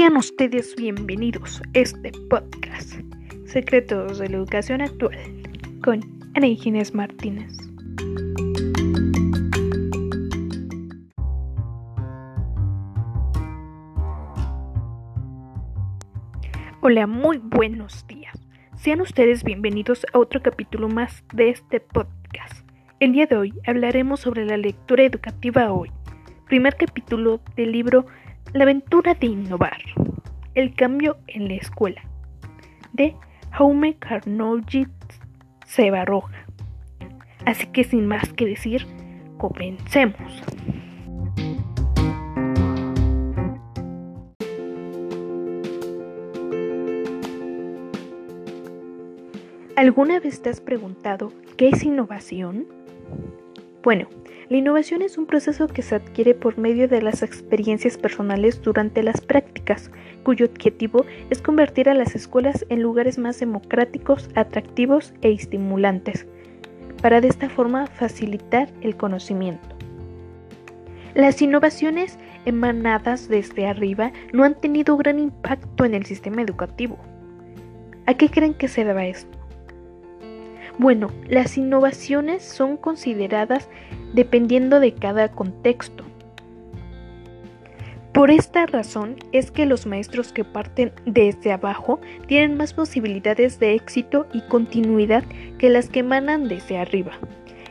Sean ustedes bienvenidos a este podcast, Secretos de la Educación Actual, con Ana Martínez. Hola, muy buenos días. Sean ustedes bienvenidos a otro capítulo más de este podcast. El día de hoy hablaremos sobre la lectura educativa hoy, primer capítulo del libro La aventura de innovar, el cambio en la escuela, de Jaume Carnolgi Cebarroja. Así que sin más que decir, comencemos. ¿Alguna vez te has preguntado qué es innovación? Bueno, la innovación es un proceso que se adquiere por medio de las experiencias personales durante las prácticas, cuyo objetivo es convertir a las escuelas en lugares más democráticos, atractivos e estimulantes, para de esta forma facilitar el conocimiento. Las innovaciones emanadas desde arriba no han tenido gran impacto en el sistema educativo. ¿A qué creen que se deba esto? Bueno, las innovaciones son consideradas dependiendo de cada contexto. Por esta razón es que los maestros que parten desde abajo tienen más posibilidades de éxito y continuidad que las que emanan desde arriba,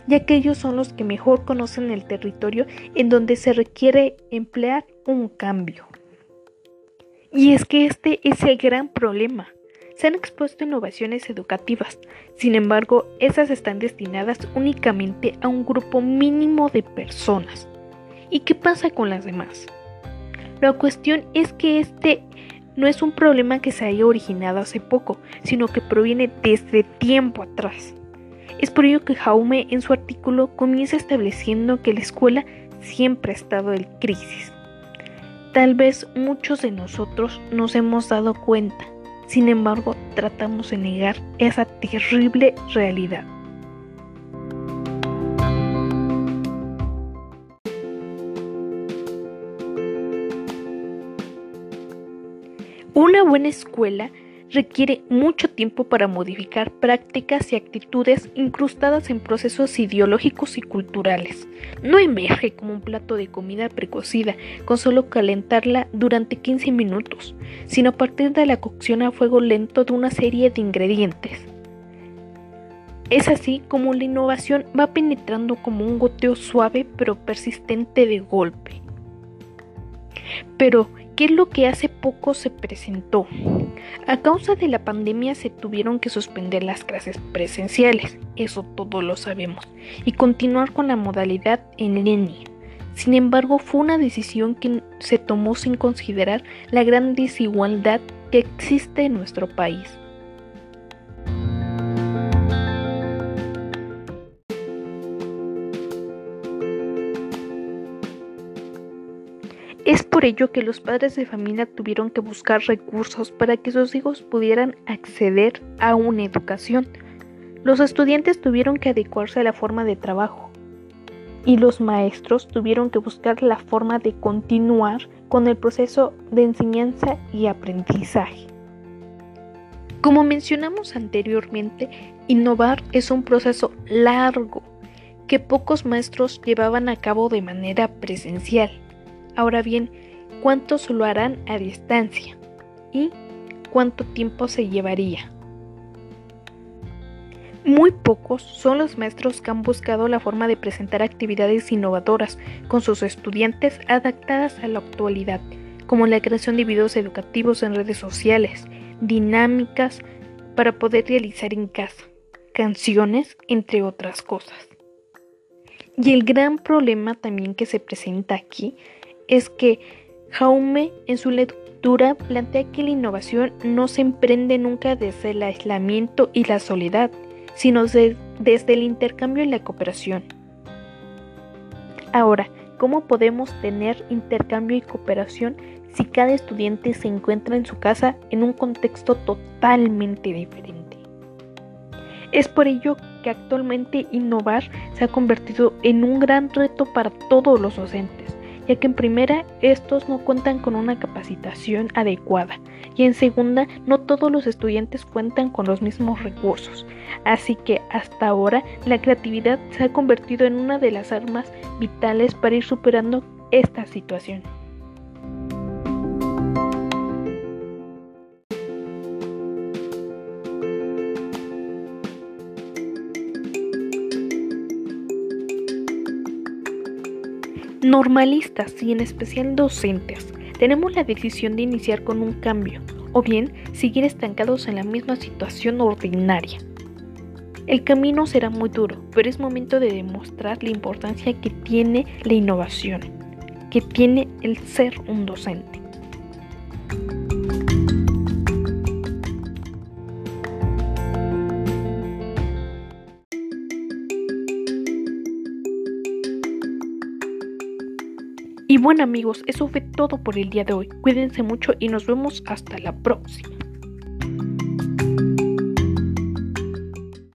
ya que ellos son los que mejor conocen el territorio en donde se requiere emplear un cambio. Y es que este es el gran problema se han expuesto innovaciones educativas, sin embargo, esas están destinadas únicamente a un grupo mínimo de personas. ¿Y qué pasa con las demás? La cuestión es que este no es un problema que se haya originado hace poco, sino que proviene desde tiempo atrás. Es por ello que Jaume en su artículo comienza estableciendo que la escuela siempre ha estado en crisis. Tal vez muchos de nosotros nos hemos dado cuenta sin embargo, tratamos de negar esa terrible realidad. Una buena escuela requiere mucho tiempo para modificar prácticas y actitudes incrustadas en procesos ideológicos y culturales. No emerge como un plato de comida precocida con solo calentarla durante 15 minutos, sino a partir de la cocción a fuego lento de una serie de ingredientes. Es así como la innovación va penetrando como un goteo suave pero persistente de golpe. Pero, ¿qué es lo que hace poco se presentó? A causa de la pandemia se tuvieron que suspender las clases presenciales, eso todos lo sabemos, y continuar con la modalidad en línea. Sin embargo, fue una decisión que se tomó sin considerar la gran desigualdad que existe en nuestro país. Es por ello que los padres de familia tuvieron que buscar recursos para que sus hijos pudieran acceder a una educación. Los estudiantes tuvieron que adecuarse a la forma de trabajo y los maestros tuvieron que buscar la forma de continuar con el proceso de enseñanza y aprendizaje. Como mencionamos anteriormente, innovar es un proceso largo que pocos maestros llevaban a cabo de manera presencial Ahora bien, ¿cuántos lo harán a distancia? ¿Y cuánto tiempo se llevaría? Muy pocos son los maestros que han buscado la forma de presentar actividades innovadoras con sus estudiantes adaptadas a la actualidad, como la creación de videos educativos en redes sociales, dinámicas para poder realizar en casa, canciones, entre otras cosas. Y el gran problema también que se presenta aquí es que Jaume en su lectura plantea que la innovación no se emprende nunca desde el aislamiento y la soledad, sino desde el intercambio y la cooperación. Ahora, ¿cómo podemos tener intercambio y cooperación si cada estudiante se encuentra en su casa en un contexto totalmente diferente? Es por ello que actualmente innovar se ha convertido en un gran reto para todos los docentes ya que en primera estos no cuentan con una capacitación adecuada y en segunda no todos los estudiantes cuentan con los mismos recursos. Así que hasta ahora la creatividad se ha convertido en una de las armas vitales para ir superando esta situación. Normalistas y en especial docentes, tenemos la decisión de iniciar con un cambio o bien seguir estancados en la misma situación ordinaria. El camino será muy duro, pero es momento de demostrar la importancia que tiene la innovación, que tiene el ser un docente. Y bueno amigos, eso fue todo por el día de hoy. Cuídense mucho y nos vemos hasta la próxima.